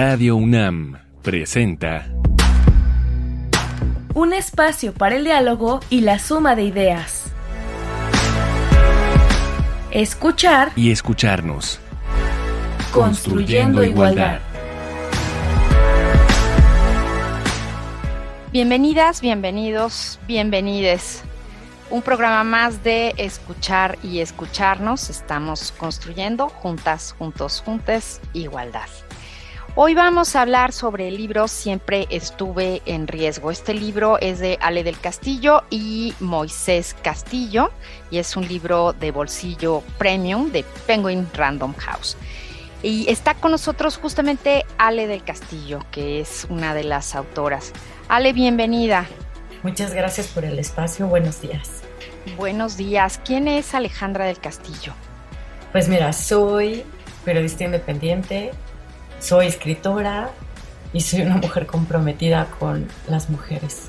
Radio UNAM presenta Un espacio para el diálogo y la suma de ideas. Escuchar y escucharnos. Construyendo igualdad. Bienvenidas, bienvenidos, bienvenides. Un programa más de escuchar y escucharnos. Estamos construyendo juntas, juntos, juntes, igualdad. Hoy vamos a hablar sobre el libro Siempre estuve en riesgo. Este libro es de Ale del Castillo y Moisés Castillo y es un libro de bolsillo premium de Penguin Random House. Y está con nosotros justamente Ale del Castillo, que es una de las autoras. Ale, bienvenida. Muchas gracias por el espacio. Buenos días. Buenos días. ¿Quién es Alejandra del Castillo? Pues mira, soy periodista independiente, soy escritora y soy una mujer comprometida con las mujeres.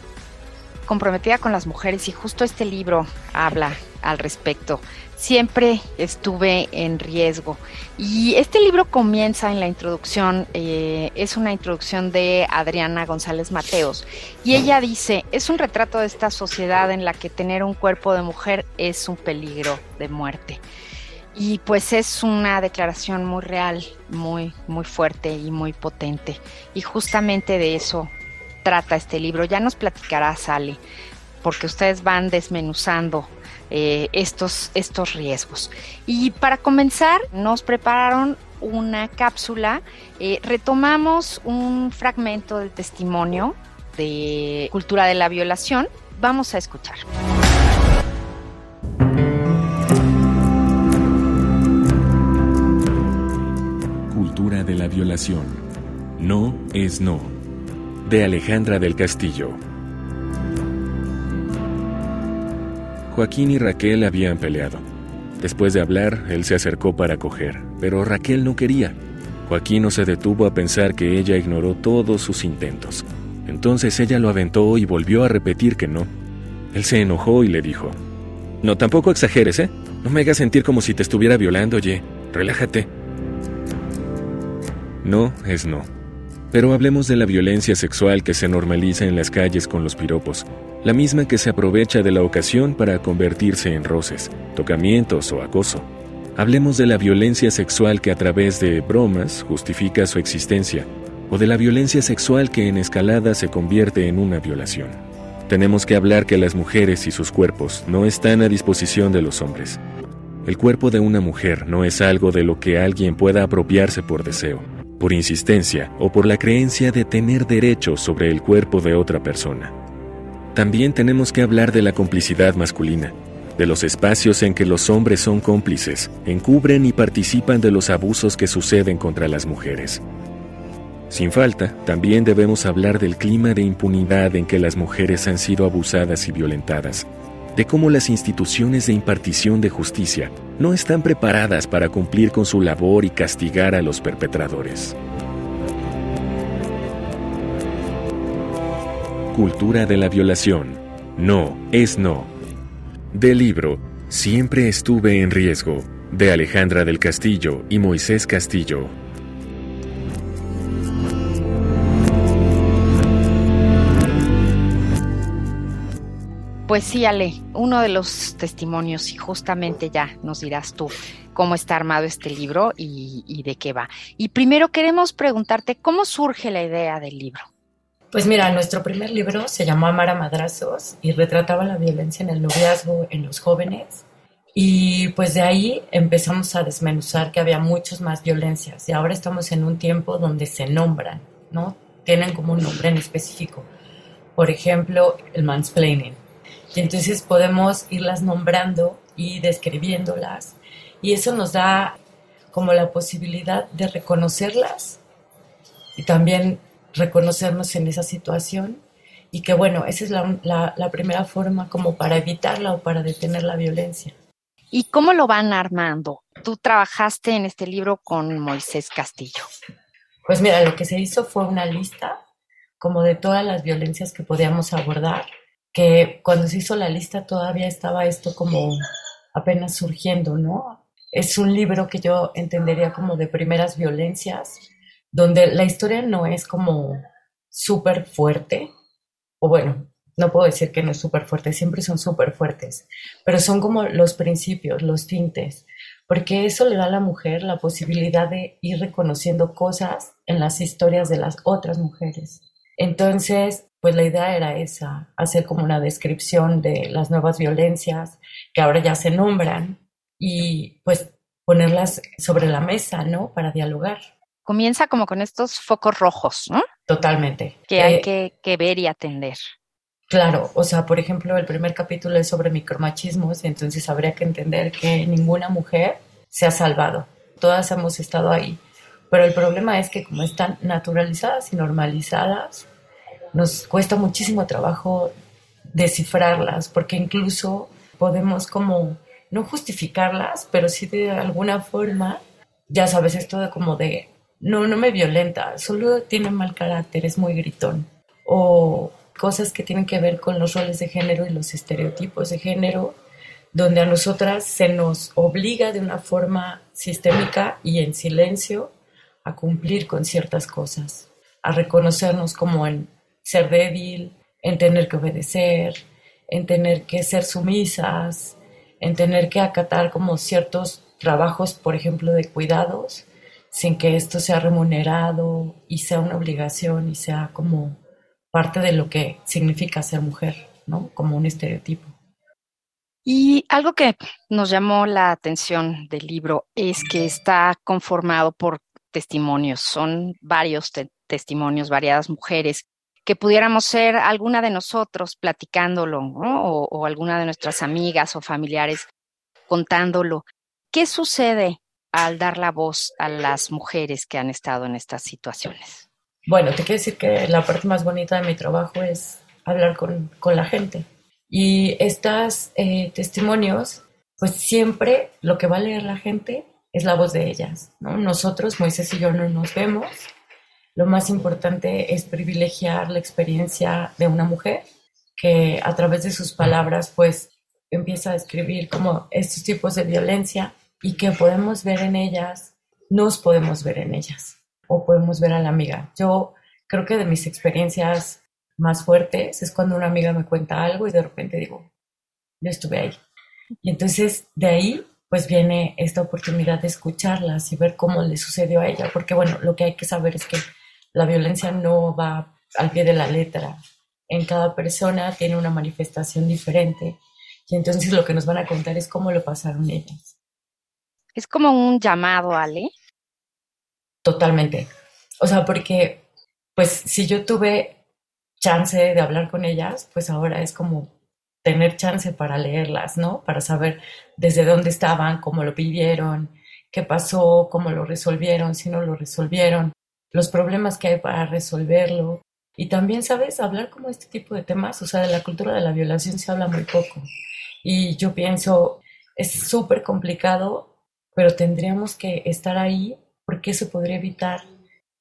Comprometida con las mujeres y justo este libro habla al respecto siempre estuve en riesgo. Y este libro comienza en la introducción, eh, es una introducción de Adriana González Mateos, y ella dice, es un retrato de esta sociedad en la que tener un cuerpo de mujer es un peligro de muerte. Y pues es una declaración muy real, muy, muy fuerte y muy potente. Y justamente de eso trata este libro. Ya nos platicará Sally, porque ustedes van desmenuzando eh, estos, estos riesgos. Y para comenzar, nos prepararon una cápsula. Eh, retomamos un fragmento del testimonio de Cultura de la Violación. Vamos a escuchar. Violación. No es no. De Alejandra del Castillo. Joaquín y Raquel habían peleado. Después de hablar, él se acercó para coger, pero Raquel no quería. Joaquín no se detuvo a pensar que ella ignoró todos sus intentos. Entonces ella lo aventó y volvió a repetir que no. Él se enojó y le dijo, No, tampoco exageres, ¿eh? No me hagas sentir como si te estuviera violando, oye. Relájate. No es no. Pero hablemos de la violencia sexual que se normaliza en las calles con los piropos, la misma que se aprovecha de la ocasión para convertirse en roces, tocamientos o acoso. Hablemos de la violencia sexual que a través de bromas justifica su existencia, o de la violencia sexual que en escalada se convierte en una violación. Tenemos que hablar que las mujeres y sus cuerpos no están a disposición de los hombres. El cuerpo de una mujer no es algo de lo que alguien pueda apropiarse por deseo, por insistencia o por la creencia de tener derecho sobre el cuerpo de otra persona. También tenemos que hablar de la complicidad masculina, de los espacios en que los hombres son cómplices, encubren y participan de los abusos que suceden contra las mujeres. Sin falta, también debemos hablar del clima de impunidad en que las mujeres han sido abusadas y violentadas, de cómo las instituciones de impartición de justicia no están preparadas para cumplir con su labor y castigar a los perpetradores. Cultura de la violación. No es no. Del libro Siempre estuve en riesgo, de Alejandra del Castillo y Moisés Castillo. Pues sí, Ale, uno de los testimonios y justamente ya nos dirás tú cómo está armado este libro y, de qué va. Y primero queremos preguntarte cómo surge la idea del libro. Pues mira, nuestro primer libro se llamó Amar a Madrazos y retrataba la violencia en el noviazgo en los jóvenes. Y pues de ahí empezamos a desmenuzar que había muchas más violencias y ahora estamos en un tiempo donde se nombran, ¿no? Tienen como un nombre en específico. Por ejemplo, el mansplaining. Y entonces podemos irlas nombrando y describiéndolas y eso nos da como la posibilidad de reconocerlas y también reconocernos en esa situación y que bueno, esa es la, primera forma como para evitarla o para detener la violencia. ¿Y cómo lo van armando? Tú trabajaste en este libro con Moisés Castillo. Pues mira, lo que se hizo fue una lista como de todas las violencias que podíamos abordar, que cuando se hizo la lista todavía estaba esto como apenas surgiendo, ¿no? Es un libro que yo entendería como de primeras violencias, donde la historia no es como súper fuerte, o bueno, no puedo decir que no es súper fuerte, siempre son súper fuertes, pero son como los principios, los tintes, porque eso le da a la mujer la posibilidad de ir reconociendo cosas en las historias de las otras mujeres. Entonces, pues la idea era esa, hacer como una descripción de las nuevas violencias que ahora ya se nombran y pues ponerlas sobre la mesa, ¿no? Para dialogar. Comienza como con estos focos rojos, ¿no? Totalmente. Que hay eh, que, ver y atender. Claro, o sea, por ejemplo, el primer capítulo es sobre micromachismos, entonces habría que entender que ninguna mujer se ha salvado. Todas hemos estado ahí. Pero el problema es que como están naturalizadas y normalizadas, nos cuesta muchísimo trabajo descifrarlas, porque incluso podemos como no justificarlas, pero sí de alguna forma, ya sabes, esto de como de, no, no me violenta, solo tiene mal carácter, es muy gritón. O cosas que tienen que ver con los roles de género y los estereotipos de género, donde a nosotras se nos obliga de una forma sistémica y en silencio a cumplir con ciertas cosas, a reconocernos como en ser débil, en tener que obedecer, en tener que ser sumisas, en tener que acatar como ciertos trabajos, por ejemplo, de cuidados, sin que esto sea remunerado y sea una obligación y sea como parte de lo que significa ser mujer, ¿no? Como un estereotipo. Y algo que nos llamó la atención del libro es que está conformado por testimonios, son varios testimonios, variadas mujeres, que pudiéramos ser alguna de nosotros platicándolo, o, o alguna de nuestras amigas o familiares contándolo. ¿Qué sucede al dar la voz a las mujeres que han estado en estas situaciones? Bueno, te quiero decir que la parte más bonita de mi trabajo es hablar con, con la gente. Y estos eh, testimonios, pues siempre lo que va a leer la gente es la voz de ellas. ¿no? Nosotros, Moisés y yo, no nos vemos. Lo más importante es privilegiar la experiencia de una mujer que a través de sus palabras, pues empieza a describir como estos tipos de violencia y que podemos ver en ellas, nos podemos ver en ellas o podemos ver a la amiga. Yo creo que de mis experiencias más fuertes es cuando una amiga me cuenta algo y de repente digo, yo estuve ahí. Y entonces de ahí pues viene esta oportunidad de escucharlas y ver cómo le sucedió a ella, porque bueno, lo que hay que saber es que la violencia no va al pie de la letra. En cada persona tiene una manifestación diferente y entonces lo que nos van a contar es cómo lo pasaron ellas. Es como un llamado, Ale. Totalmente. O sea, porque, pues, si yo tuve chance de hablar con ellas, pues ahora es como tener chance para leerlas, ¿no? Para saber desde dónde estaban, cómo lo vivieron, qué pasó, cómo lo resolvieron, si no lo resolvieron, los problemas que hay para resolverlo. Y también, ¿sabes? Hablar como este tipo de temas, o sea, de la cultura de la violación se habla muy poco. Y yo pienso, es súper complicado, pero tendríamos que estar ahí porque eso podría evitar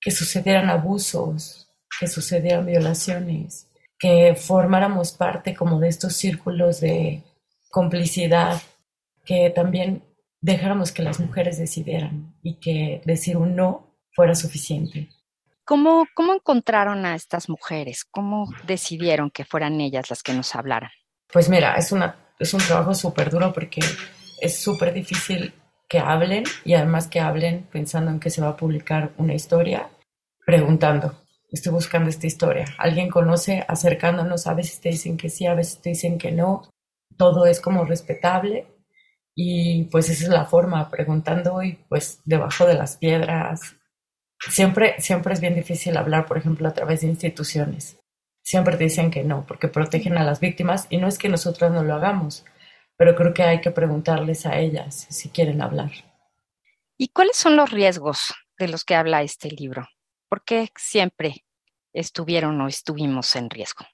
que sucedieran abusos, que sucedieran violaciones, que formáramos parte como de estos círculos de complicidad, que también dejáramos que las mujeres decidieran y que decir un no fuera suficiente. ¿Cómo, ¿Cómo encontraron a estas mujeres? ¿Cómo decidieron que fueran ellas las que nos hablaran? Pues mira, es, una, es un trabajo súper duro porque es súper difícil que hablen y además que hablen pensando en que se va a publicar una historia, preguntando, estoy buscando esta historia, alguien conoce, acercándonos, a veces te dicen que sí, a veces te dicen que no, todo es como respetable y pues esa es la forma, preguntando y pues debajo de las piedras. Siempre, siempre es bien difícil hablar, por ejemplo, a través de instituciones. Siempre te dicen que no, porque protegen a las víctimas y no es que nosotros no lo hagamos, pero creo que hay que preguntarles a ellas si quieren hablar. ¿Y cuáles son los riesgos de los que habla este libro? ¿Por qué siempre estuvieron o estuvimos en riesgo?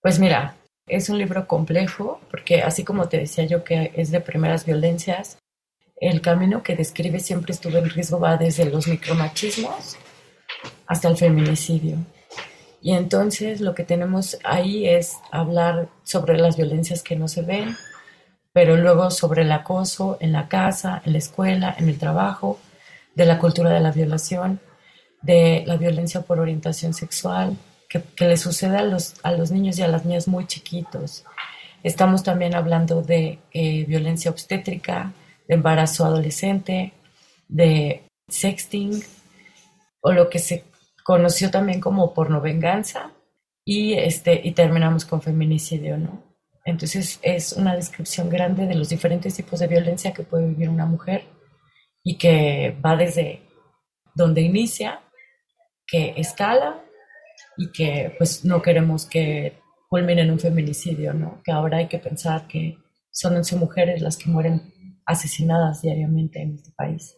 Pues mira, es un libro complejo porque así como te decía yo que es de primeras violencias, el camino que describe siempre estuvo en riesgo va desde los micromachismos hasta el feminicidio. Y entonces lo que tenemos ahí es hablar sobre las violencias que no se ven, pero luego sobre el acoso en la casa, en la escuela, en el trabajo, de la cultura de la violación, de la violencia por orientación sexual que, le sucede a los, a los niños y a las niñas muy chiquitos. Estamos también hablando de eh, violencia obstétrica, de embarazo adolescente, de sexting o lo que se conoció también como pornovenganza y, este, y terminamos con feminicidio, ¿no? Entonces es una descripción grande de los diferentes tipos de violencia que puede vivir una mujer y que va desde donde inicia, que escala y que pues no queremos que culmine en un feminicidio, ¿no? Que ahora hay que pensar que son 11 mujeres las que mueren asesinadas diariamente en este país.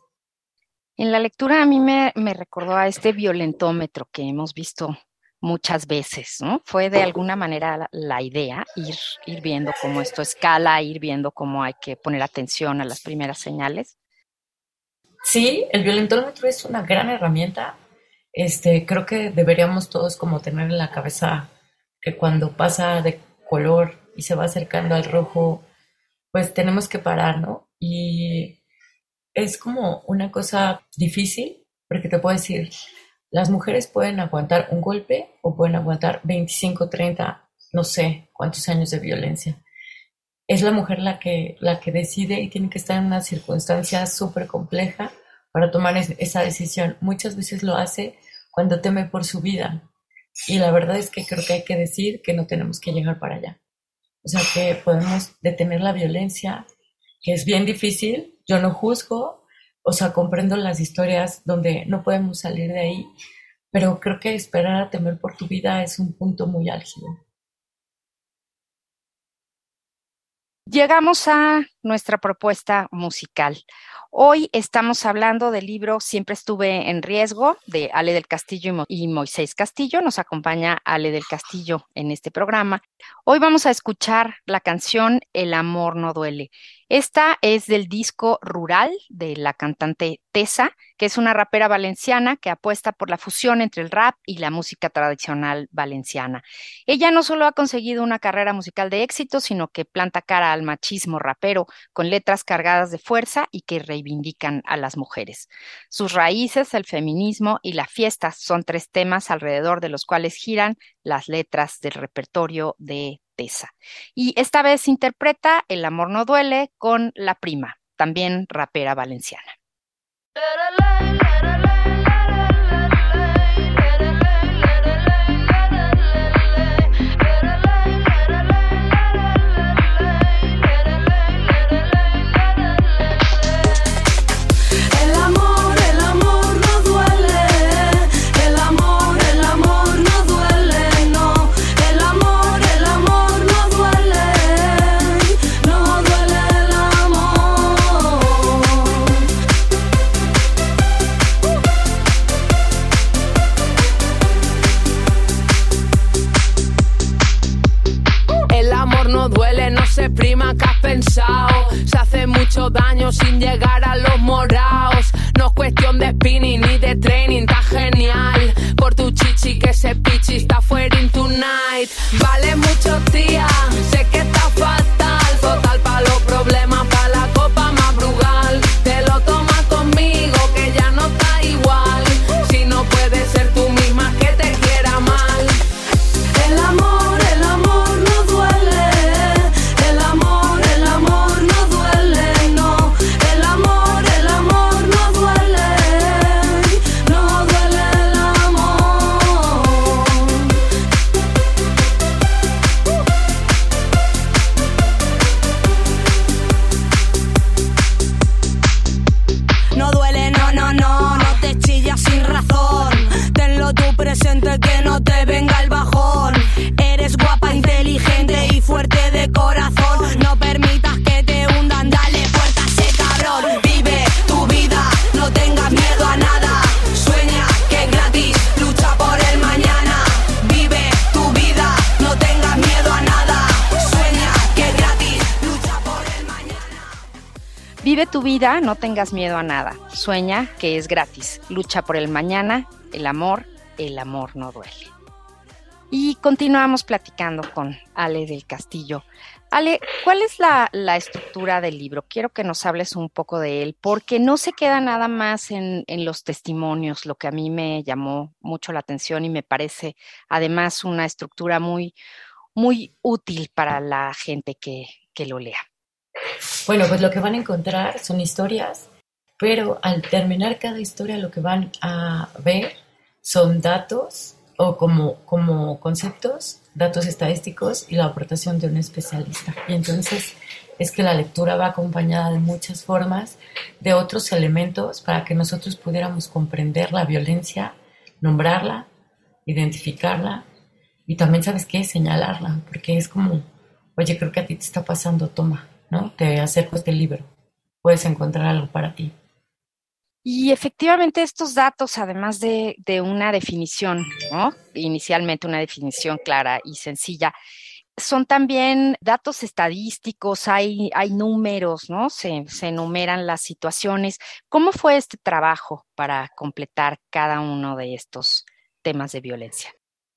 En la lectura a mí me, me recordó a este violentómetro que hemos visto muchas veces, ¿no? Fue de alguna manera la, idea ir, ir viendo cómo esto escala, ir viendo cómo hay que poner atención a las primeras señales. Sí, el violentómetro es una gran herramienta. Este, creo que deberíamos todos como tener en la cabeza que cuando pasa de color y se va acercando al rojo, pues tenemos que parar, ¿no? Y es como una cosa difícil, porque te puedo decir, las mujeres pueden aguantar un golpe o pueden aguantar 25, 30, no sé cuántos años de violencia. Es la mujer la que, la que decide y tiene que estar en una circunstancia súper compleja para tomar esa decisión. Muchas veces lo hace cuando teme por su vida. Y la verdad es que creo que hay que decir que no tenemos que llegar para allá. O sea, que podemos detener la violencia, que es bien difícil. Yo no juzgo, o sea, comprendo las historias donde no podemos salir de ahí, pero creo que esperar a temer por tu vida es un punto muy álgido. Llegamos a nuestra propuesta musical. Hoy estamos hablando del libro Siempre estuve en riesgo de Ale del Castillo y Moisés Castillo. Nos acompaña Ale del Castillo en este programa. Hoy vamos a escuchar la canción El amor no duele. Esta es del disco Rural de la cantante Tessa, que es una rapera valenciana que apuesta por la fusión entre el rap y la música tradicional valenciana. Ella no solo ha conseguido una carrera musical de éxito, sino que planta cara al machismo rapero con letras cargadas de fuerza y que reivindican a las mujeres. Sus raíces, el feminismo y la fiesta son tres temas alrededor de los cuales giran las letras del repertorio de y esta vez interpreta El amor no duele con La prima, también rapera valenciana. No tengas miedo a nada. Sueña que es gratis. Lucha por el mañana, el amor, el amor no duele. Y continuamos platicando con Ale del Castillo. Ale, ¿cuál es la, la, estructura del libro? Quiero que nos hables un poco de él, porque no se queda nada más en, en, los testimonios, lo que a mí me llamó mucho la atención y me parece además una estructura muy, muy útil para la gente que, que lo lea. Bueno, pues lo que van a encontrar son historias, pero al terminar cada historia lo que van a ver son datos o como, como conceptos, datos estadísticos y la aportación de un especialista. Y entonces es que la lectura va acompañada de muchas formas, de otros elementos para que nosotros pudiéramos comprender la violencia, nombrarla, identificarla y también, ¿sabes qué? Señalarla, porque es como, oye, creo que a ti te está pasando, toma, ¿no? Te acerco este libro, puedes encontrar algo para ti. Y efectivamente estos datos, además de, de, una definición, ¿no? inicialmente una definición clara y sencilla, son también datos estadísticos, hay, hay números, ¿no? Se, se enumeran las situaciones. ¿Cómo fue este trabajo para completar cada uno de estos temas de violencia?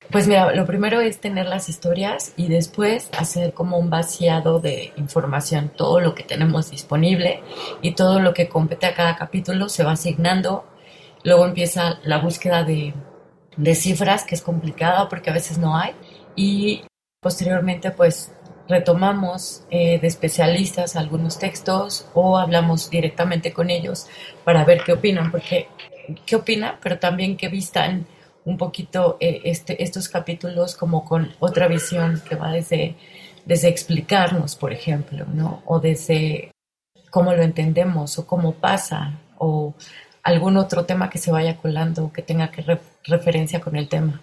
Pues mira, lo primero es tener las historias y después hacer como un vaciado de información, todo lo que tenemos disponible y todo lo que compete a cada capítulo se va asignando. Luego empieza la búsqueda de, cifras, que es complicada porque a veces no hay. Y posteriormente pues retomamos eh, de especialistas algunos textos o hablamos directamente con ellos para ver qué opinan, porque qué opinan, pero también qué vistan un poquito eh, este, estos capítulos como con otra visión que va desde, desde explicarnos, por ejemplo, ¿no? O desde cómo lo entendemos o cómo pasa o algún otro tema que se vaya colando que tenga que re referencia con el tema.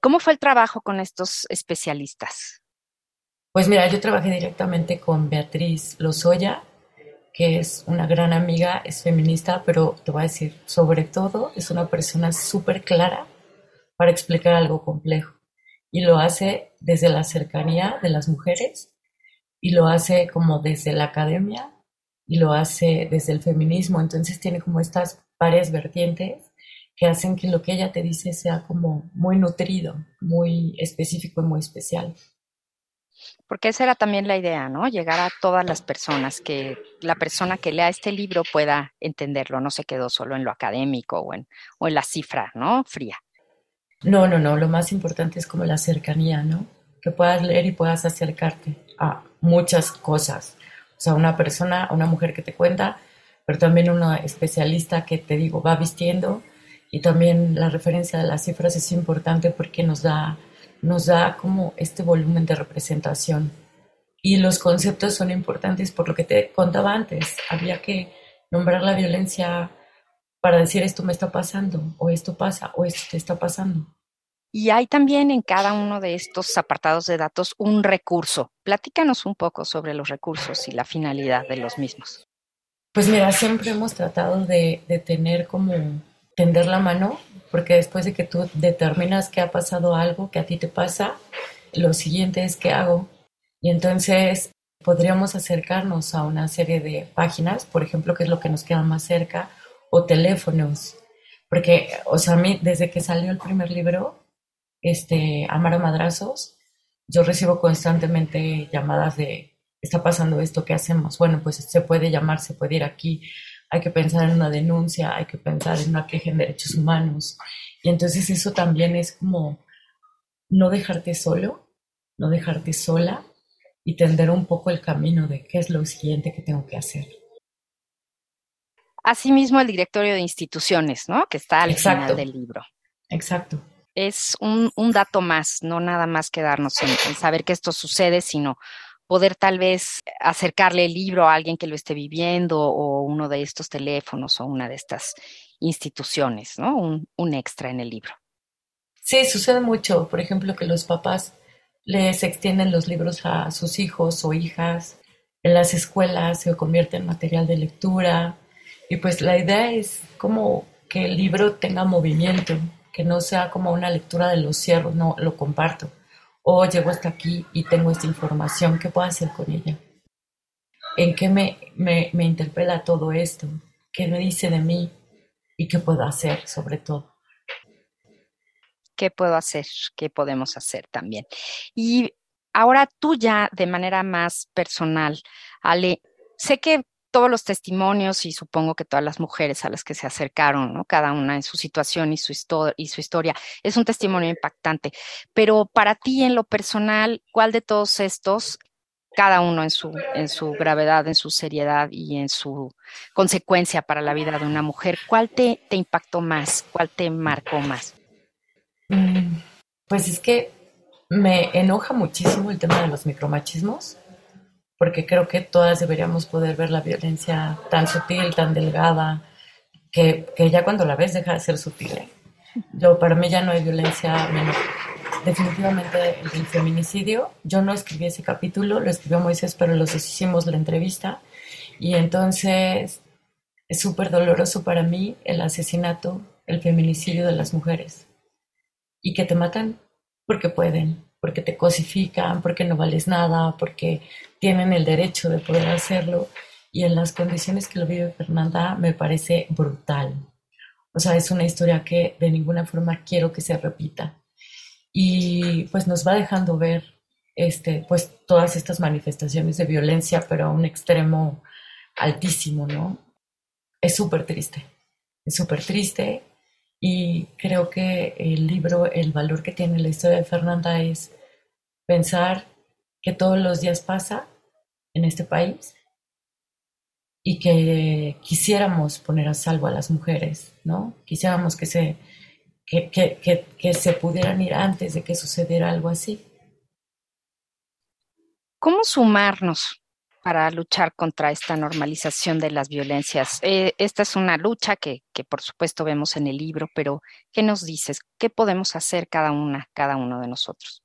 ¿Cómo fue el trabajo con estos especialistas? Pues mira, yo trabajé directamente con Beatriz Lozoya, que es una gran amiga, es feminista, pero te voy a decir, sobre todo, es una persona súper clara para explicar algo complejo. Y lo hace desde la cercanía de las mujeres, y lo hace como desde la academia, y lo hace desde el feminismo. Entonces tiene como estas varias vertientes que hacen que lo que ella te dice sea como muy nutrido, muy específico y muy especial. Porque esa era también la idea, ¿no? Llegar a todas las personas, que la persona que lea este libro pueda entenderlo, no se quedó solo en lo académico o en, o en la cifra, ¿no? Fría. No, no, no, lo más importante es como la cercanía, ¿no? Que puedas leer y puedas acercarte a muchas cosas. O sea, una persona, una mujer que te cuenta, pero también una especialista que te digo, va vistiendo y también la referencia de las cifras es importante porque nos da, nos da como este volumen de representación. Y los conceptos son importantes por lo que te contaba antes. Había que nombrar la violencia para decir esto me está pasando, o esto pasa, o esto te está pasando. Y hay también en cada uno de estos apartados de datos un recurso. Platícanos un poco sobre los recursos y la finalidad de los mismos. Pues mira, siempre hemos tratado de, de tener como tender la mano, porque después de que tú determinas que ha pasado algo, que a ti te pasa, lo siguiente es qué hago. Y entonces podríamos acercarnos a una serie de páginas, por ejemplo, que es lo que nos queda más cerca, o teléfonos. Porque, o sea, a mí, desde que salió el primer libro, este, Amar a Madrazos, yo recibo constantemente llamadas de, está pasando esto, ¿qué hacemos? Bueno, pues se puede llamar, se puede ir aquí, hay que pensar en una denuncia, hay que pensar en una queja en derechos humanos. Y entonces eso también es como no dejarte solo, no dejarte sola y tender un poco el camino de qué es lo siguiente que tengo que hacer. Asimismo, el directorio de instituciones, ¿no? Que está al Exacto. final del libro. Exacto. Es un, un, dato más, no nada más quedarnos en, en saber que esto sucede, sino poder tal vez acercarle el libro a alguien que lo esté viviendo o uno de estos teléfonos o una de estas instituciones, ¿no? Un, un, extra en el libro. Sí, sucede mucho. Por ejemplo, que los papás les extienden los libros a sus hijos o hijas. En las escuelas se convierte en material de lectura. Y pues la idea es como que el libro tenga movimiento, que no sea como una lectura de los cierros, no, lo comparto. O llego hasta aquí y tengo esta información, ¿qué puedo hacer con ella? ¿En qué me, me, me interpela todo esto? ¿Qué me dice de mí? ¿Y qué puedo hacer sobre todo? ¿Qué puedo hacer? ¿Qué podemos hacer también? Y ahora tú ya de manera más personal, Ale, sé que todos los testimonios y supongo que todas las mujeres a las que se acercaron, ¿no? cada una en su situación y su, y su historia, es un testimonio impactante. Pero para ti en lo personal, ¿cuál de todos estos, cada uno en su, en su gravedad, en su seriedad y en su consecuencia para la vida de una mujer, cuál te, te impactó más? ¿Cuál te marcó más? Mm, pues es que me enoja muchísimo el tema de los micromachismos porque creo que todas deberíamos poder ver la violencia tan sutil, tan delgada, que, que ya cuando la ves deja de ser sutil. ¿eh? Yo, para mí ya no hay violencia menor. Definitivamente el del feminicidio, yo no escribí ese capítulo, lo escribió Moisés, pero los dos hicimos la entrevista. Y entonces es súper doloroso para mí el asesinato, el feminicidio de las mujeres. Y que te matan porque pueden, porque te cosifican, porque no vales nada, porque tienen el derecho de poder hacerlo. Y en las condiciones que lo vive Fernanda me parece brutal. O sea, es una historia que de ninguna forma quiero que se repita. Y pues nos va dejando ver este, pues todas estas manifestaciones de violencia, pero a un extremo altísimo, ¿no? Es súper triste, es súper triste y creo que el libro, el valor que tiene la historia de Fernanda es pensar que todos los días pasa en este país y que quisiéramos poner a salvo a las mujeres, ¿no? Quisiéramos que se, que, que, que, se pudieran ir antes de que sucediera algo así. ¿Cómo sumarnos para luchar contra esta normalización de las violencias? Eh, esta es una lucha que, que, por supuesto vemos en el libro, pero ¿qué nos dices? ¿Qué podemos hacer cada una, cada uno de nosotros?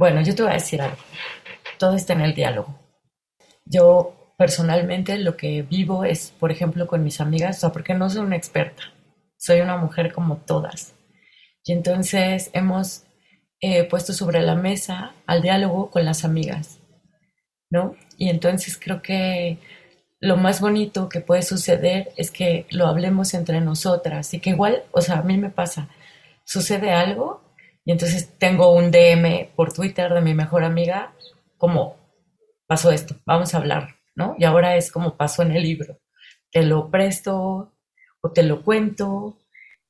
Bueno, yo te voy a decir algo. Todo está en el diálogo. Yo personalmente lo que vivo es, por ejemplo, con mis amigas, o sea, porque no soy una experta, soy una mujer como todas. Y entonces hemos eh, puesto sobre la mesa al diálogo con las amigas, ¿no? Y entonces creo que lo más bonito que puede suceder es que lo hablemos entre nosotras y que igual, o sea, a mí me pasa, sucede algo y entonces tengo un DM por Twitter de mi mejor amiga, como pasó esto, vamos a hablar, ¿no? Y ahora es como pasó en el libro. Te lo presto o te lo cuento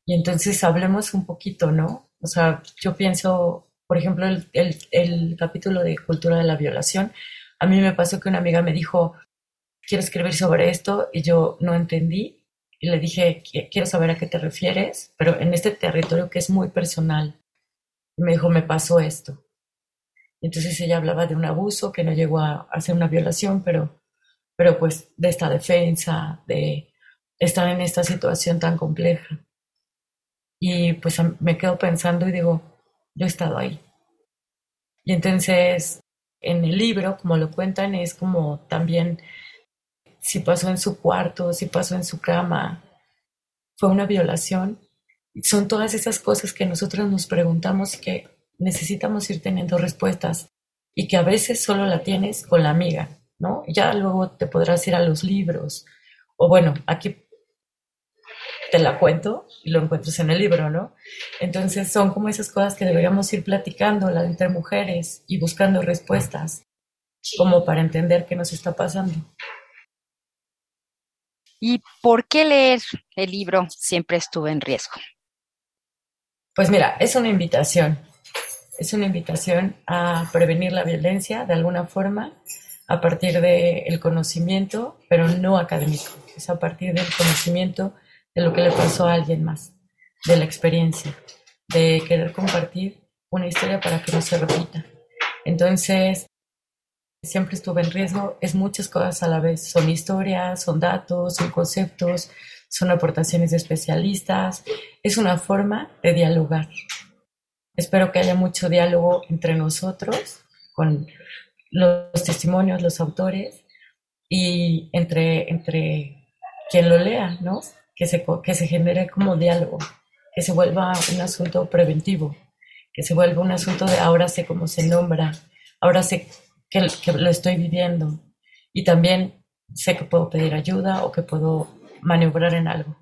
y entonces hablemos un poquito, ¿no? O sea, yo pienso, por ejemplo, el, el, el capítulo de cultura de la violación, a mí me pasó que una amiga me dijo, quiero escribir sobre esto y yo no entendí y le dije, quiero saber a qué te refieres, pero en este territorio que es muy personal me dijo, me pasó esto. Entonces ella hablaba de un abuso que no llegó a, hacer una violación, pero, pero pues de esta defensa, de estar en esta situación tan compleja. Y pues me quedo pensando y digo, yo he estado ahí. Y entonces en el libro, como lo cuentan, es como también si pasó en su cuarto, si pasó en su cama, fue una violación, son todas esas cosas que nosotros nos preguntamos y que necesitamos ir teniendo respuestas y que a veces solo la tienes con la amiga, ¿no? Ya luego te podrás ir a los libros o bueno, aquí te la cuento y lo encuentras en el libro, ¿no? Entonces son como esas cosas que deberíamos ir platicando la entre mujeres y buscando respuestas como para entender qué nos está pasando. ¿Y por qué leer el libro siempre estuve en riesgo? Pues mira, es una invitación. Es una invitación a prevenir la violencia de alguna forma a partir del conocimiento, pero no académico. Es a partir del conocimiento de lo que le pasó a alguien más, de la experiencia, de querer compartir una historia para que no se repita. Entonces, siempre estuve en riesgo, es muchas cosas a la vez. Son historias, son datos, son conceptos, son aportaciones de especialistas, es una forma de dialogar. Espero que haya mucho diálogo entre nosotros, con los testimonios, los autores, y entre, entre quien lo lea, ¿no? Que se, que se genere como diálogo, que se vuelva un asunto preventivo, que se vuelva un asunto de ahora sé cómo se nombra, ahora sé que, que lo estoy viviendo, y también sé que puedo pedir ayuda o que puedo maniobrar en algo.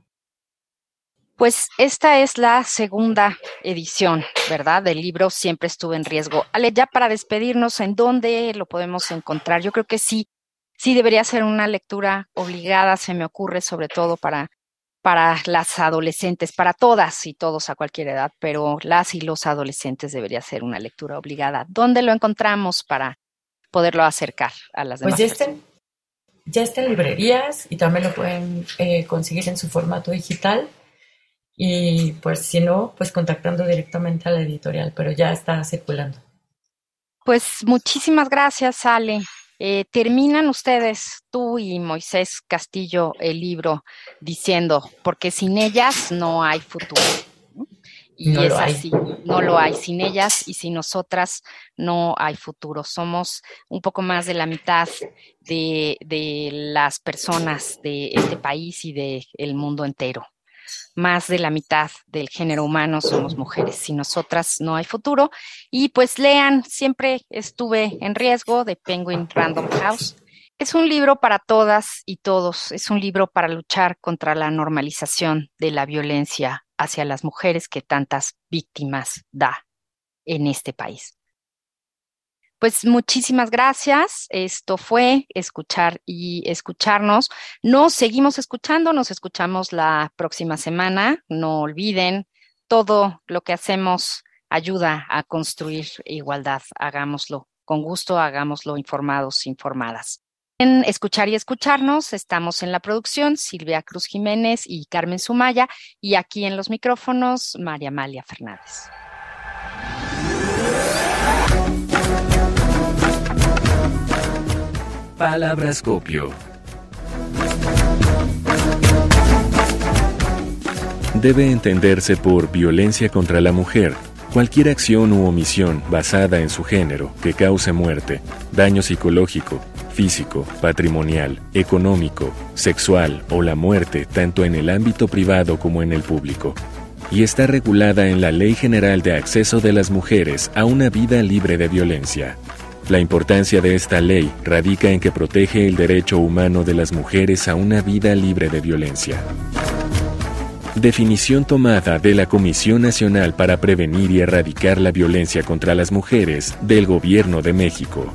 Pues esta es la segunda edición, ¿verdad? Del libro Siempre estuve en riesgo. Ale, ya para despedirnos, ¿en dónde lo podemos encontrar? Yo creo que sí, sí debería ser una lectura obligada, se me ocurre, sobre todo para, para las adolescentes, para todas y todos a cualquier edad, pero las y los adolescentes debería ser una lectura obligada. ¿Dónde lo encontramos para poderlo acercar a las Pues demás? está, personas? Ya está en librerías y también lo pueden eh, conseguir en su formato digital. Y pues si no, pues contactando directamente a la editorial, pero ya está circulando. Pues muchísimas gracias, Ale. Eh, terminan ustedes, tú y Moisés Castillo, el libro diciendo, porque sin ellas no hay futuro. Y No es así, no lo hay. Sin ellas y sin nosotras no hay futuro. Somos un poco más de la mitad de, de las personas de este país y del mundo entero más de la mitad del género humano somos mujeres. Sin nosotras no hay futuro. Y pues lean, siempre estuve en riesgo de Penguin Random House. Es un libro para todas y todos. Es un libro para luchar contra la normalización de la violencia hacia las mujeres que tantas víctimas da en este país. Pues muchísimas gracias. Esto fue escuchar y escucharnos. Nos seguimos escuchando, nos escuchamos la próxima semana. No olviden, todo lo que hacemos ayuda a construir igualdad. Hagámoslo con gusto, hagámoslo informados, informadas. En Escuchar y Escucharnos estamos en la producción Silvia Cruz Jiménez y Carmen Sumaya y aquí en los micrófonos María Amalia Fernández. Palabrascopio. Debe entenderse por violencia contra la mujer cualquier acción u omisión basada en su género que cause muerte, daño psicológico, físico, patrimonial, económico, sexual o la muerte tanto en el ámbito privado como en el público. Y está regulada en la Ley General de Acceso de las Mujeres a una vida libre de violencia. La importancia de esta ley radica en que protege el derecho humano de las mujeres a una vida libre de violencia. Definición tomada de la Comisión Nacional para Prevenir y Erradicar la Violencia contra las Mujeres del Gobierno de México.